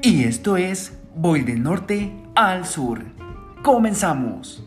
Y esto es Voy del norte al sur. Comenzamos.